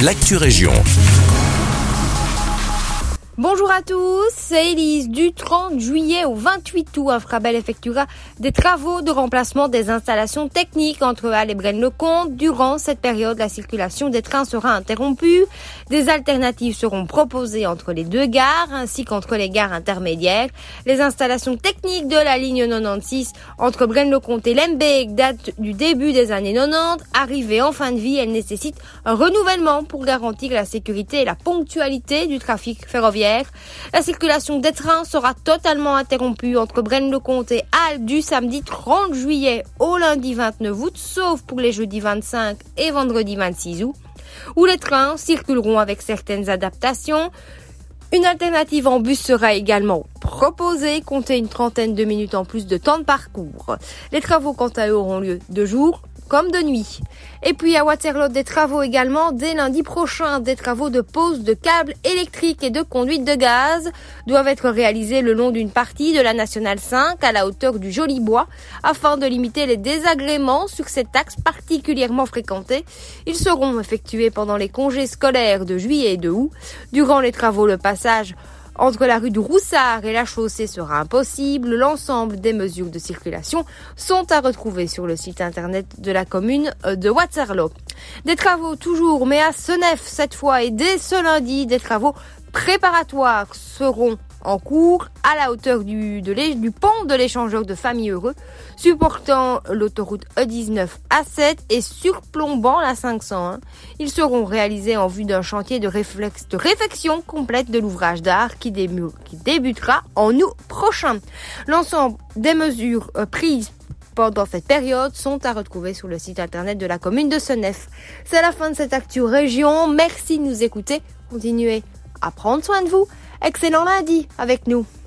l'actu région. Bonjour à tous, c'est Elise. Du 30 juillet au 28 août, Infrabel effectuera des travaux de remplacement des installations techniques entre Halle et Braine-le-Comte. Durant cette période, la circulation des trains sera interrompue. Des alternatives seront proposées entre les deux gares ainsi qu'entre les gares intermédiaires. Les installations techniques de la ligne 96 entre Braine-le-Comte et Lembeek datent du début des années 90. Arrivée en fin de vie, elles nécessitent un renouvellement pour garantir la sécurité et la ponctualité du trafic ferroviaire la circulation des trains sera totalement interrompue entre Braine-le-Comte et Halle du samedi 30 juillet au lundi 29 août, sauf pour les jeudis 25 et vendredi 26 août, où les trains circuleront avec certaines adaptations. Une alternative en bus sera également proposée, comptez une trentaine de minutes en plus de temps de parcours. Les travaux quant à eux auront lieu de jour comme de nuit. Et puis à Waterloo, des travaux également dès lundi prochain. Des travaux de pose de câbles électriques et de conduite de gaz doivent être réalisés le long d'une partie de la Nationale 5 à la hauteur du Joli Bois afin de limiter les désagréments sur cet axe particulièrement fréquenté. Ils seront effectués pendant les congés scolaires de juillet et de août. Durant les travaux, le passage entre la rue du Roussard et la chaussée sera impossible. L'ensemble des mesures de circulation sont à retrouver sur le site internet de la commune de Waterloo. Des travaux toujours, mais à Senef cette fois et dès ce lundi, des travaux préparatoires seront en cours à la hauteur du, du pont de l'échangeur de famille heureux, supportant l'autoroute E19 A7 et surplombant la 501. Ils seront réalisés en vue d'un chantier de, réflexe, de réfection complète de l'ouvrage d'art qui, qui débutera en août prochain. L'ensemble des mesures euh, prises pendant cette période sont à retrouver sur le site internet de la commune de Senef. C'est la fin de cette Actu Région. Merci de nous écouter. Continuez à prendre soin de vous. Excellent lundi avec nous.